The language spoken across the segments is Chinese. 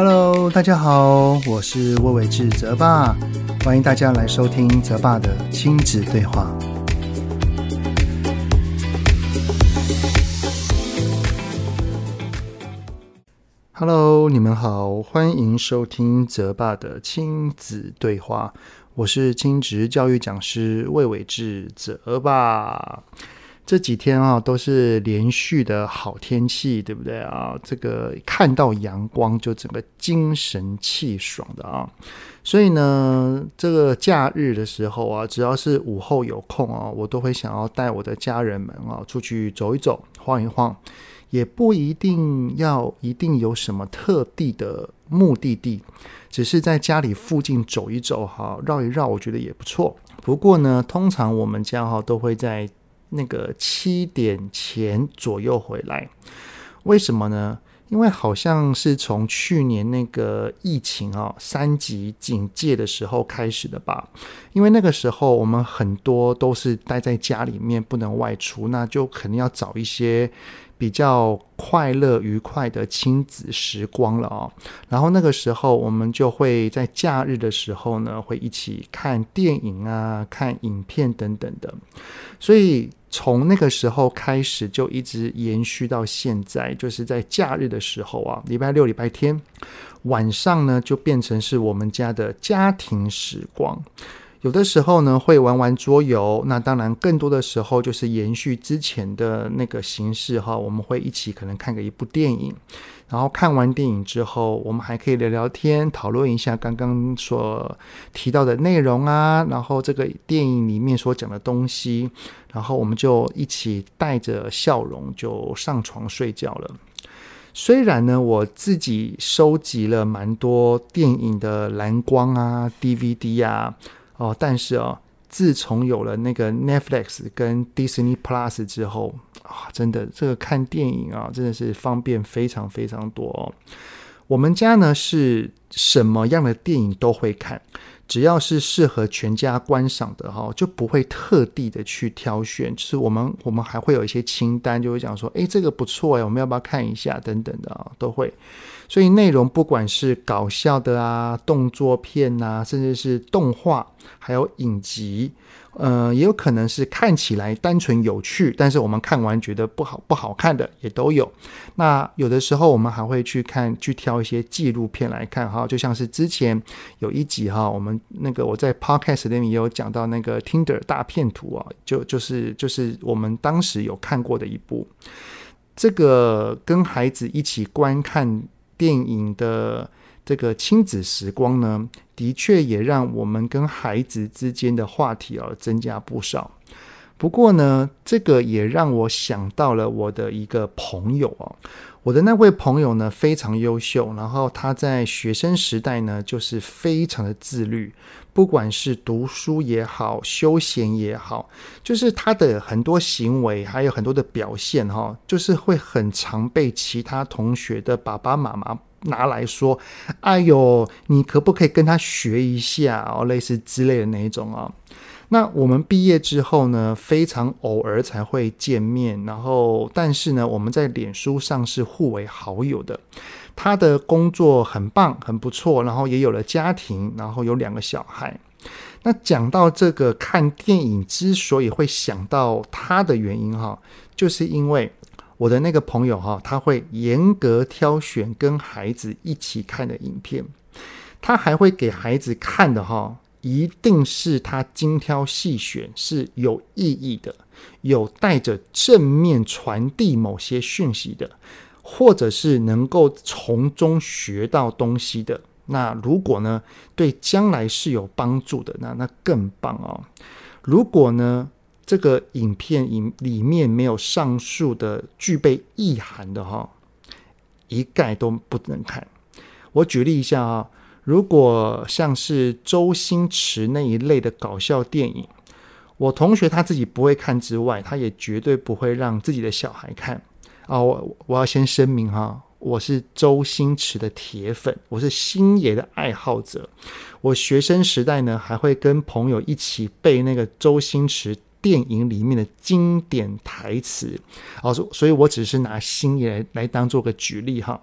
Hello，大家好，我是魏伟志泽爸，欢迎大家来收听泽爸的亲子对话。Hello，你们好，欢迎收听泽爸的亲子对话。我是亲职教育讲师魏伟志泽爸。这几天啊，都是连续的好天气，对不对啊？这个看到阳光就整个精神气爽的啊。所以呢，这个假日的时候啊，只要是午后有空啊，我都会想要带我的家人们啊出去走一走、晃一晃。也不一定要一定有什么特地的目的地，只是在家里附近走一走哈，绕一绕，我觉得也不错。不过呢，通常我们家哈都会在那个七点前左右回来。为什么呢？因为好像是从去年那个疫情啊三级警戒的时候开始的吧。因为那个时候我们很多都是待在家里面不能外出，那就肯定要找一些。比较快乐愉快的亲子时光了哦，然后那个时候我们就会在假日的时候呢，会一起看电影啊、看影片等等的，所以从那个时候开始就一直延续到现在，就是在假日的时候啊，礼拜六、礼拜天晚上呢，就变成是我们家的家庭时光。有的时候呢，会玩玩桌游，那当然更多的时候就是延续之前的那个形式哈，我们会一起可能看个一部电影，然后看完电影之后，我们还可以聊聊天，讨论一下刚刚所提到的内容啊，然后这个电影里面所讲的东西，然后我们就一起带着笑容就上床睡觉了。虽然呢，我自己收集了蛮多电影的蓝光啊、DVD 啊。哦，但是哦，自从有了那个 Netflix 跟 Disney Plus 之后啊，真的这个看电影啊，真的是方便非常非常多哦。我们家呢是什么样的电影都会看，只要是适合全家观赏的哈，就不会特地的去挑选。就是我们我们还会有一些清单，就会讲说，诶，这个不错哎，我们要不要看一下等等的啊，都会。所以内容不管是搞笑的啊、动作片呐、啊，甚至是动画，还有影集，呃，也有可能是看起来单纯有趣，但是我们看完觉得不好不好看的也都有。那有的时候我们还会去看去挑一些纪录片来看哈，就像是之前有一集哈，我们那个我在 Podcast 里面也有讲到那个 Tinder 大片图啊，就就是就是我们当时有看过的一部，这个跟孩子一起观看。电影的这个亲子时光呢，的确也让我们跟孩子之间的话题啊增加不少。不过呢，这个也让我想到了我的一个朋友哦，我的那位朋友呢非常优秀，然后他在学生时代呢就是非常的自律，不管是读书也好，休闲也好，就是他的很多行为还有很多的表现哈，就是会很常被其他同学的爸爸妈妈拿来说，哎呦，你可不可以跟他学一下哦，类似之类的那一种啊。那我们毕业之后呢，非常偶尔才会见面，然后但是呢，我们在脸书上是互为好友的。他的工作很棒，很不错，然后也有了家庭，然后有两个小孩。那讲到这个看电影之所以会想到他的原因哈，就是因为我的那个朋友哈，他会严格挑选跟孩子一起看的影片，他还会给孩子看的哈。一定是他精挑细选，是有意义的，有带着正面传递某些讯息的，或者是能够从中学到东西的。那如果呢，对将来是有帮助的，那那更棒哦。如果呢，这个影片里里面没有上述的具备意涵的哈，一概都不能看。我举例一下啊。如果像是周星驰那一类的搞笑电影，我同学他自己不会看之外，他也绝对不会让自己的小孩看啊！我我要先声明哈，我是周星驰的铁粉，我是星爷的爱好者。我学生时代呢，还会跟朋友一起背那个周星驰电影里面的经典台词。哦，所以我只是拿星爷来来当做个举例哈。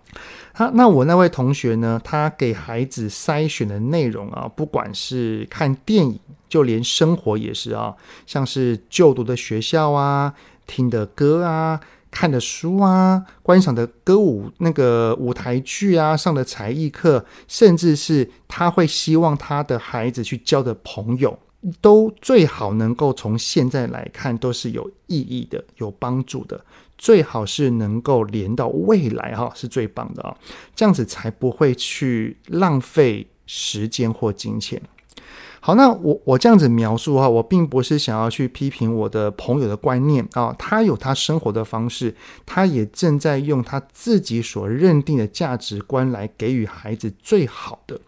他那我那位同学呢，他给孩子筛选的内容啊，不管是看电影，就连生活也是啊，像是就读的学校啊，听的歌啊。看的书啊，观赏的歌舞那个舞台剧啊，上的才艺课，甚至是他会希望他的孩子去交的朋友，都最好能够从现在来看都是有意义的、有帮助的，最好是能够连到未来哈，是最棒的啊，这样子才不会去浪费时间或金钱。好，那我我这样子描述哈，我并不是想要去批评我的朋友的观念啊，他有他生活的方式，他也正在用他自己所认定的价值观来给予孩子最好的，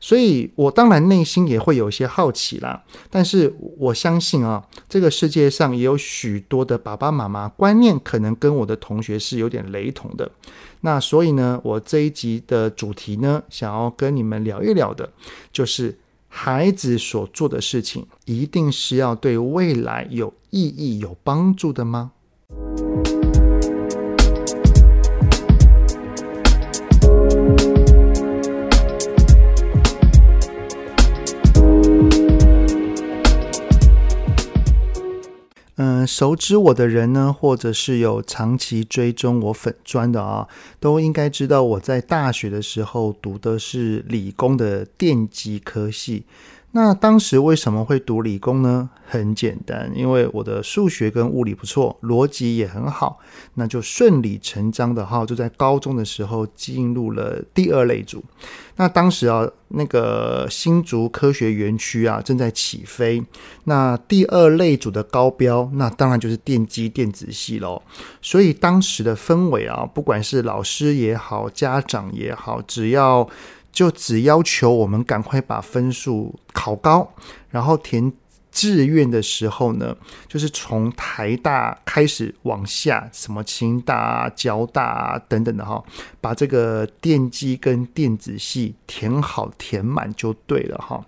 所以我当然内心也会有些好奇啦，但是我相信啊，这个世界上也有许多的爸爸妈妈观念可能跟我的同学是有点雷同的，那所以呢，我这一集的主题呢，想要跟你们聊一聊的，就是。孩子所做的事情，一定是要对未来有意义、有帮助的吗？嗯，熟知我的人呢，或者是有长期追踪我粉砖的啊，都应该知道我在大学的时候读的是理工的电机科系。那当时为什么会读理工呢？很简单，因为我的数学跟物理不错，逻辑也很好，那就顺理成章的哈，就在高中的时候进入了第二类组。那当时啊，那个新竹科学园区啊正在起飞，那第二类组的高标，那当然就是电机电子系喽。所以当时的氛围啊，不管是老师也好，家长也好，只要就只要求我们赶快把分数考高，然后填志愿的时候呢，就是从台大开始往下，什么清大、交大等等的哈，把这个电机跟电子系填好填满就对了哈。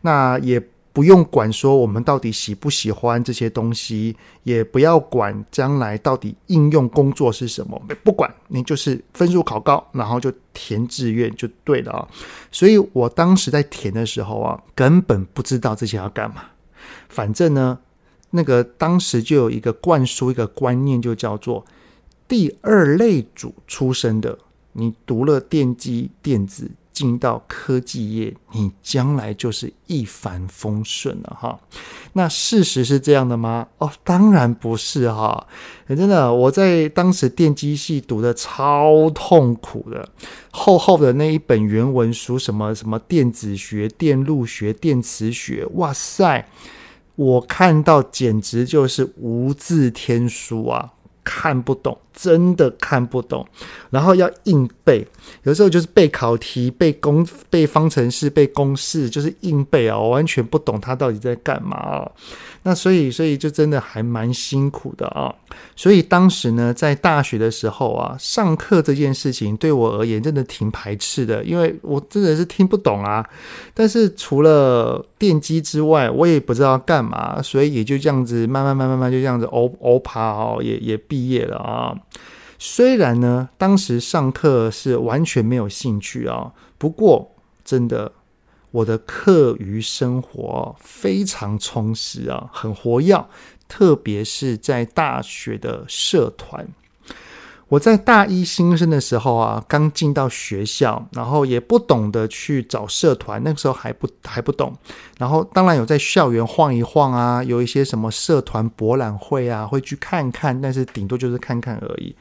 那也。不用管说我们到底喜不喜欢这些东西，也不要管将来到底应用工作是什么，不管你就是分数考高，然后就填志愿就对了啊。所以我当时在填的时候啊，根本不知道这些要干嘛。反正呢，那个当时就有一个灌输一个观念，就叫做第二类组出身的，你读了电机电子。进到科技业，你将来就是一帆风顺了哈。那事实是这样的吗？哦，当然不是哈。真的，我在当时电机系读的超痛苦的，厚厚的那一本原文书，什么什么电子学、电路学、电磁学，哇塞，我看到简直就是无字天书啊。看不懂，真的看不懂，然后要硬背，有时候就是背考题、背公、背方程式、背公式，就是硬背啊，我完全不懂他到底在干嘛啊。那所以，所以就真的还蛮辛苦的啊。所以当时呢，在大学的时候啊，上课这件事情对我而言真的挺排斥的，因为我真的是听不懂啊。但是除了电机之外，我也不知道干嘛，所以也就这样子慢慢、慢慢、慢就这样子欧欧爬哦，也也毕业了啊。虽然呢，当时上课是完全没有兴趣啊，不过真的。我的课余生活非常充实啊，很活跃，特别是在大学的社团。我在大一新生的时候啊，刚进到学校，然后也不懂得去找社团，那个时候还不还不懂。然后当然有在校园晃一晃啊，有一些什么社团博览会啊，会去看看，但是顶多就是看看而已。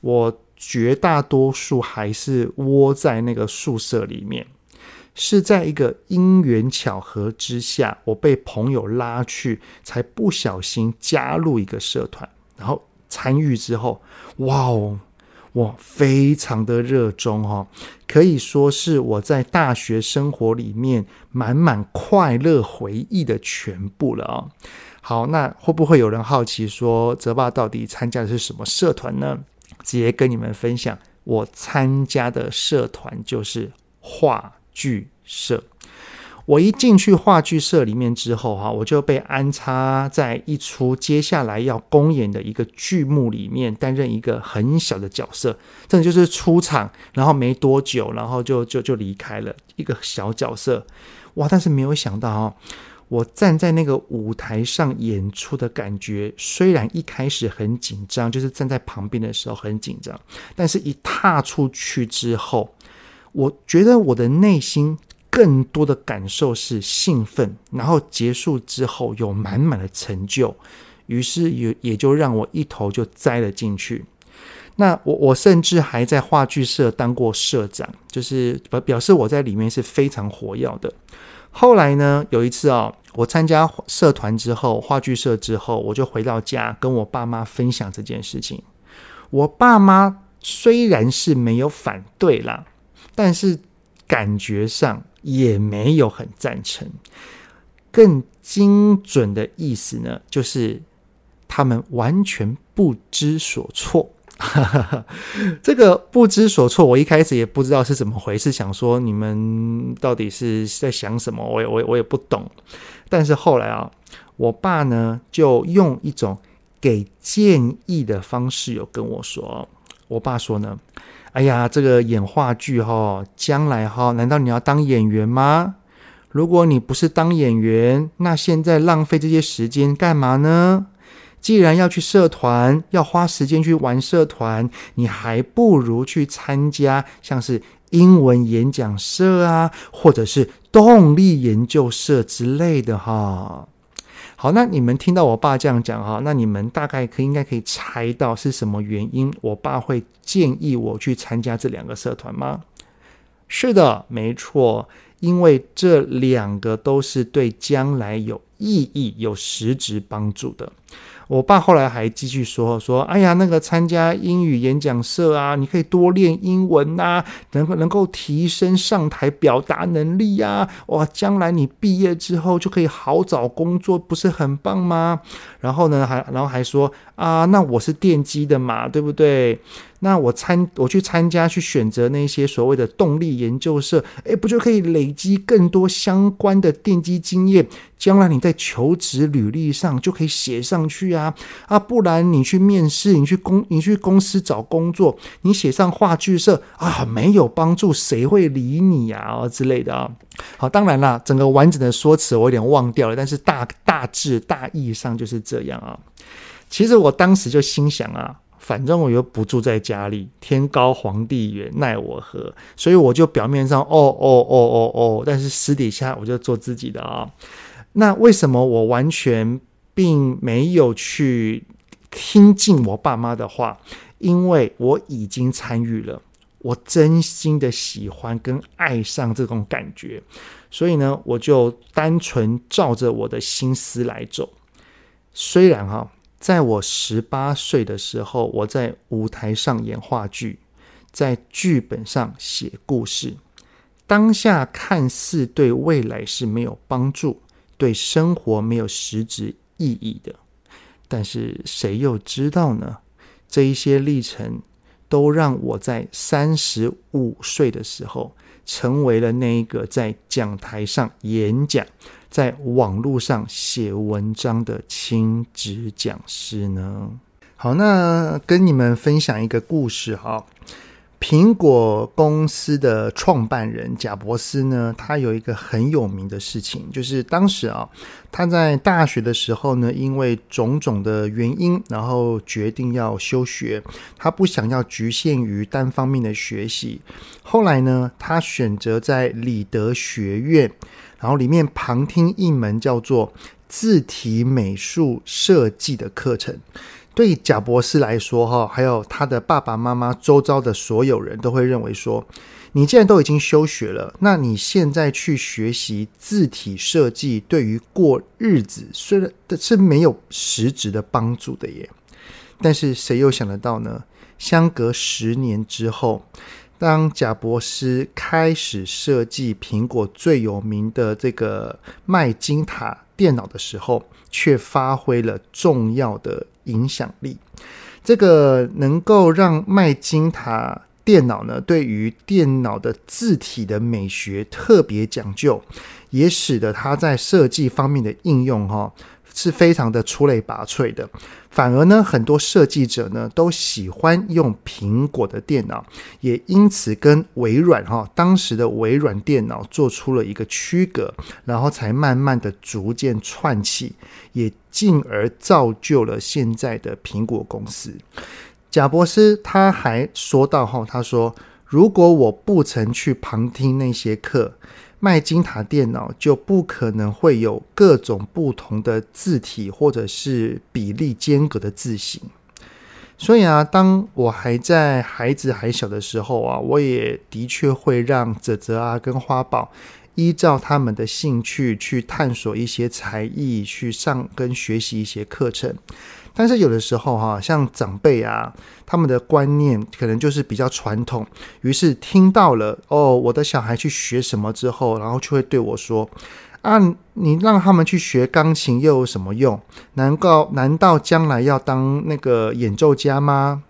我绝大多数还是窝在那个宿舍里面。是在一个因缘巧合之下，我被朋友拉去，才不小心加入一个社团，然后参与之后，哇哦，我非常的热衷哈，可以说是我在大学生活里面满满快乐回忆的全部了啊。好，那会不会有人好奇说，泽爸到底参加的是什么社团呢？直接跟你们分享，我参加的社团就是话剧社，我一进去话剧社里面之后，哈，我就被安插在一出接下来要公演的一个剧目里面，担任一个很小的角色，真的就是出场，然后没多久，然后就就就离开了，一个小角色，哇！但是没有想到哈，我站在那个舞台上演出的感觉，虽然一开始很紧张，就是站在旁边的时候很紧张，但是一踏出去之后，我觉得我的内心。更多的感受是兴奋，然后结束之后有满满的成就，于是也也就让我一头就栽了进去。那我我甚至还在话剧社当过社长，就是表表示我在里面是非常活跃的。后来呢，有一次啊、哦，我参加社团之后，话剧社之后，我就回到家跟我爸妈分享这件事情。我爸妈虽然是没有反对啦，但是感觉上。也没有很赞成，更精准的意思呢，就是他们完全不知所措。这个不知所措，我一开始也不知道是怎么回事，想说你们到底是在想什么，我也我也我也不懂。但是后来啊，我爸呢就用一种给建议的方式有跟我说，我爸说呢。哎呀，这个演话剧哈，将来哈，难道你要当演员吗？如果你不是当演员，那现在浪费这些时间干嘛呢？既然要去社团，要花时间去玩社团，你还不如去参加像是英文演讲社啊，或者是动力研究社之类的哈。好，那你们听到我爸这样讲哈，那你们大概可应该可以猜到是什么原因，我爸会建议我去参加这两个社团吗？是的，没错，因为这两个都是对将来有意义、有实质帮助的。我爸后来还继续说说，哎呀，那个参加英语演讲社啊，你可以多练英文呐，能够能够提升上台表达能力呀，哇，将来你毕业之后就可以好找工作，不是很棒吗？然后呢，还然后还说啊，那我是电机的嘛，对不对？那我参我去参加去选择那些所谓的动力研究社，诶，不就可以累积更多相关的电机经验？将来你在求职履历上就可以写上去啊啊！不然你去面试，你去公你去公司找工作，你写上话剧社啊，没有帮助，谁会理你？啊之类的啊。好，当然啦，整个完整的说辞我有点忘掉了，但是大大致大意上就是这样啊。其实我当时就心想啊。反正我又不住在家里，天高皇帝远，奈我何？所以我就表面上哦哦哦哦哦，但是私底下我就做自己的啊、那为什么我完全并没有去听进我爸妈的话？因为我已经参与了，我真心的喜欢跟爱上这种感觉，所以呢，我就单纯照着我的心思来走。虽然哈、在我十八岁的时候，我在舞台上演话剧，在剧本上写故事。当下看似对未来是没有帮助，对生活没有实质意义的。但是谁又知道呢？这一些历程都让我在三十五岁的时候，成为了那一个在讲台上演讲。在网络上写文章的亲职讲师呢？好，那跟你们分享一个故事哈。苹果公司的创办人贾伯斯呢，他有一个很有名的事情，就是当时啊，他在大学的时候呢，因为种种的原因，然后决定要休学，他不想要局限于单方面的学习。后来呢，他选择在里德学院。然后里面旁听一门叫做字体美术设计的课程，对贾博士来说，哈，还有他的爸爸妈妈、周遭的所有人都会认为说，你既然都已经休学了，那你现在去学习字体设计，对于过日子虽然是没有实质的帮助的耶。但是谁又想得到呢？相隔十年之后。当贾伯斯开始设计苹果最有名的这个麦金塔电脑的时候，却发挥了重要的影响力。这个能够让麦金塔电脑呢，对于电脑的字体的美学特别讲究，也使得它在设计方面的应用哈是非常的出类拔萃的。反而呢，很多设计者呢都喜欢用苹果的电脑，也因此跟微软哈当时的微软电脑做出了一个区隔，然后才慢慢的逐渐串起，也进而造就了现在的苹果公司。贾伯斯他还说到哈，他说：“如果我不曾去旁听那些课，麦金塔电脑就不可能会有各种不同的字体或者是比例间隔的字型。”所以啊，当我还在孩子还小的时候啊，我也的确会让泽泽啊跟花宝依照他们的兴趣去探索一些才艺，去上跟学习一些课程。但是有的时候哈，像长辈啊，他们的观念可能就是比较传统，于是听到了哦，我的小孩去学什么之后，然后就会对我说：“啊，你让他们去学钢琴又有什么用？难道难道将来要当那个演奏家吗？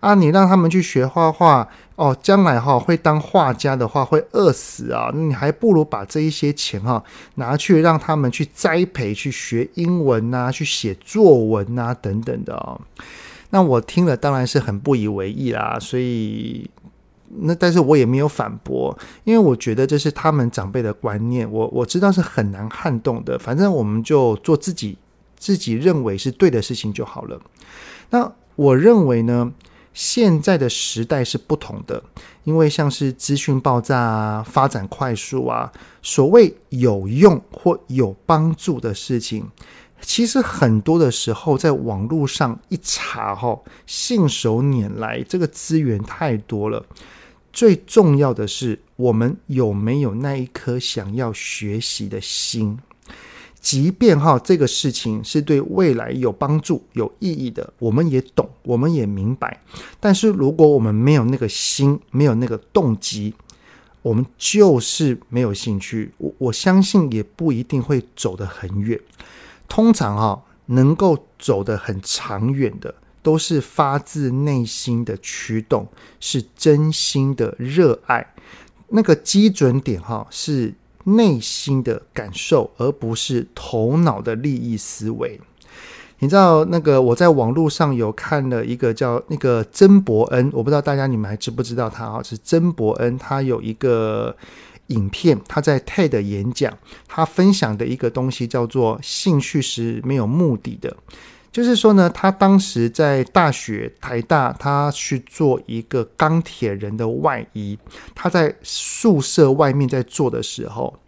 啊，你让他们去学画画。”哦，将来哈会当画家的话会饿死啊！你还不如把这一些钱哈拿去让他们去栽培，去学英文呐，去写作文呐等等的哦。那我听了当然是很不以为意啦，所以那但是我也没有反驳，因为我觉得这是他们长辈的观念，我我知道是很难撼动的。反正我们就做自己自己认为是对的事情就好了。那我认为呢，现在的时代是不同的，因为像是资讯爆炸啊，发展快速啊，所谓有用或有帮助的事情，其实很多的时候在网络上一查，哈，信手拈来，这个资源太多了。最重要的是，我们有没有那一颗想要学习的心？即便哈这个事情是对未来有帮助、有意义的，我们也懂，我们也明白。但是如果我们没有那个心，没有那个动机，我们就是没有兴趣。我我相信也不一定会走得很远。通常哈能够走得很长远的，都是发自内心的驱动，是真心的热爱。那个基准点哈是。内心的感受，而不是头脑的利益思维。你知道那个我在网络上有看了一个叫那个曾伯恩，我不知道大家你们还知不知道他啊？是曾伯恩，他有一个影片，他在 TED 演讲，他分享的一个东西叫做“兴趣是没有目的的”。就是说呢，他当时在大学台大，他去做一个钢铁人的外衣。他在宿舍外面在做的时候，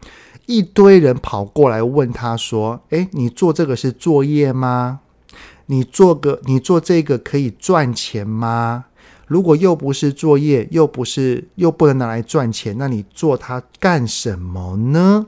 一堆人跑过来问他说：“诶，你做这个是作业吗？你做个你做这个可以赚钱吗？如果又不是作业，又不是又不能拿来赚钱，那你做它干什么呢？”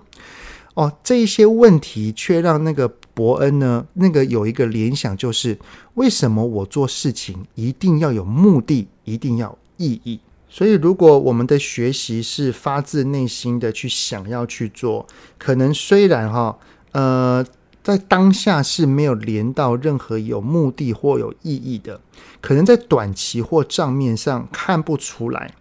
哦，这一些问题却让那个。伯恩呢？那个有一个联想，就是为什么我做事情一定要有目的，一定要意义？所以，如果我们的学习是发自内心的去想要去做，可能虽然哈，呃，在当下是没有连到任何有目的或有意义的，可能在短期或账面上看不出来，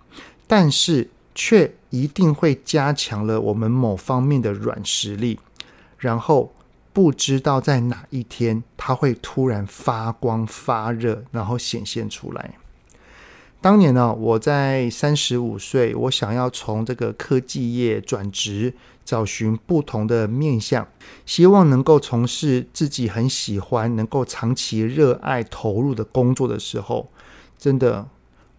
但是却一定会加强了我们某方面的软实力，然后。不知道在哪一天，它会突然发光发热，然后显现出来。当年呢，我在三十五岁，我想要从这个科技业转职，找寻不同的面向，希望能够从事自己很喜欢、能够长期热爱投入的工作的时候，真的。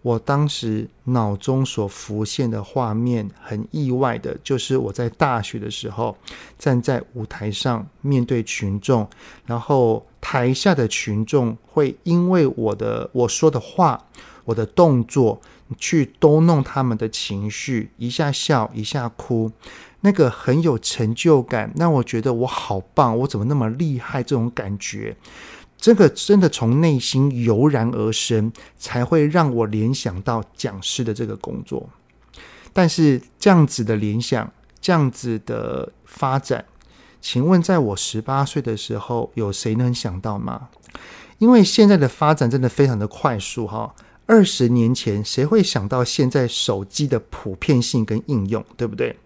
我当时脑中所浮现的画面，很意外的，就是我在大学的时候，站在舞台上面对群众，然后台下的群众会因为我的我说的话、我的动作，去逗弄他们的情绪，一下笑，一下哭，那个很有成就感，让我觉得我好棒，我怎么那么厉害？这种感觉。这个真的从内心油然而生，才会让我联想到讲师的这个工作。但是这样子的联想，这样子的发展，请问在我十八岁的时候，有谁能想到吗？因为现在的发展真的非常的快速哈。二十年前谁会想到现在手机的普遍性跟应用，对不对？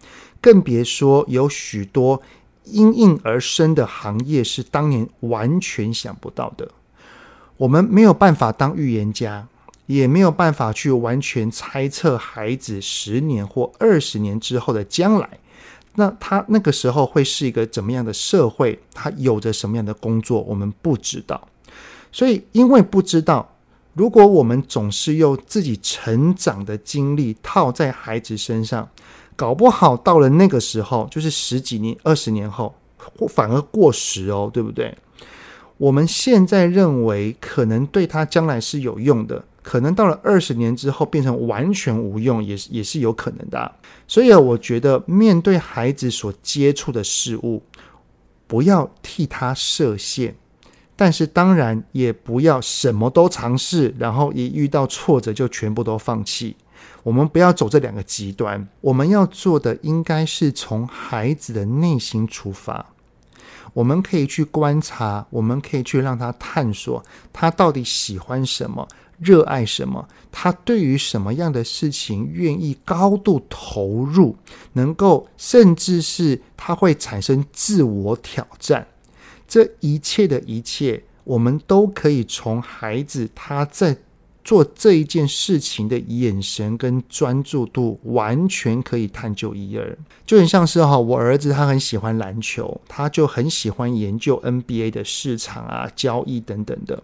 更别说有许多因应而生的行业是当年完全想不到的。我们没有办法当预言家，也没有办法去完全猜测孩子十年或二十年之后的将来。那他那个时候会是一个怎么样的社会？他有着什么样的工作？我们不知道。所以，因为不知道，如果我们总是用自己成长的经历套在孩子身上，搞不好到了那个时候，就是十几年、二十年后，反而过时哦，对不对？我们现在认为可能对他将来是有用的，可能到了二十年之后变成完全无用，也是也是有可能的。所以，我觉得面对孩子所接触的事物，不要替他设限，但是当然也不要什么都尝试，然后一遇到挫折就全部都放弃。我们不要走这两个极端，我们要做的应该是从孩子的内心出发。我们可以去观察，我们可以去让他探索，他到底喜欢什么，热爱什么，他对于什么样的事情愿意高度投入，能够甚至是他会产生自我挑战，这一切的一切，我们都可以从孩子他在。做这一件事情的眼神跟专注度，完全可以探究一二。就很像是哈，我儿子他很喜欢篮球，他就很喜欢研究 NBA 的市场啊、交易等等的。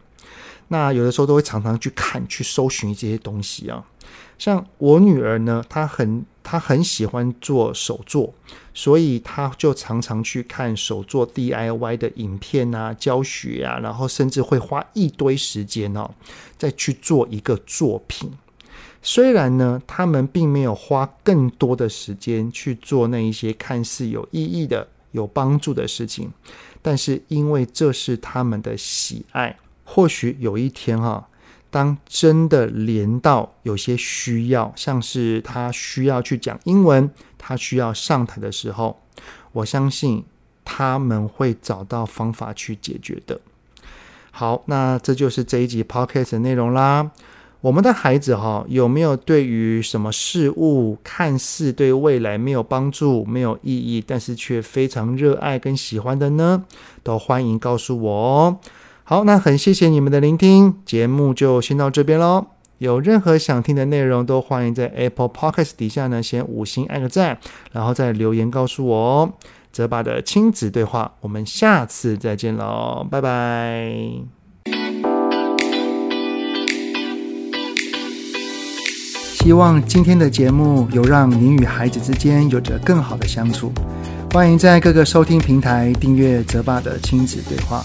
那有的时候都会常常去看、去搜寻这些东西啊。像我女儿呢，她很她很喜欢做手作，所以她就常常去看手作 DIY 的影片啊、教学啊，然后甚至会花一堆时间哦，再去做一个作品。虽然呢，他们并没有花更多的时间去做那一些看似有意义的、有帮助的事情，但是因为这是他们的喜爱，或许有一天哈。当真的连到有些需要，像是他需要去讲英文，他需要上台的时候，我相信他们会找到方法去解决的。好，那这就是这一集 Podcast 的内容啦。我们的孩子哈，有没有对于什么事物看似对未来没有帮助、没有意义，但是却非常热爱跟喜欢的呢？都欢迎告诉我哦。好，那很谢谢你们的聆听，节目就先到这边喽。有任何想听的内容，都欢迎在 Apple Podcast 底下呢，先五星按个赞，然后再留言告诉我哦。泽爸的亲子对话，我们下次再见喽，拜拜。希望今天的节目有让您与孩子之间有着更好的相处。欢迎在各个收听平台订阅泽爸的亲子对话。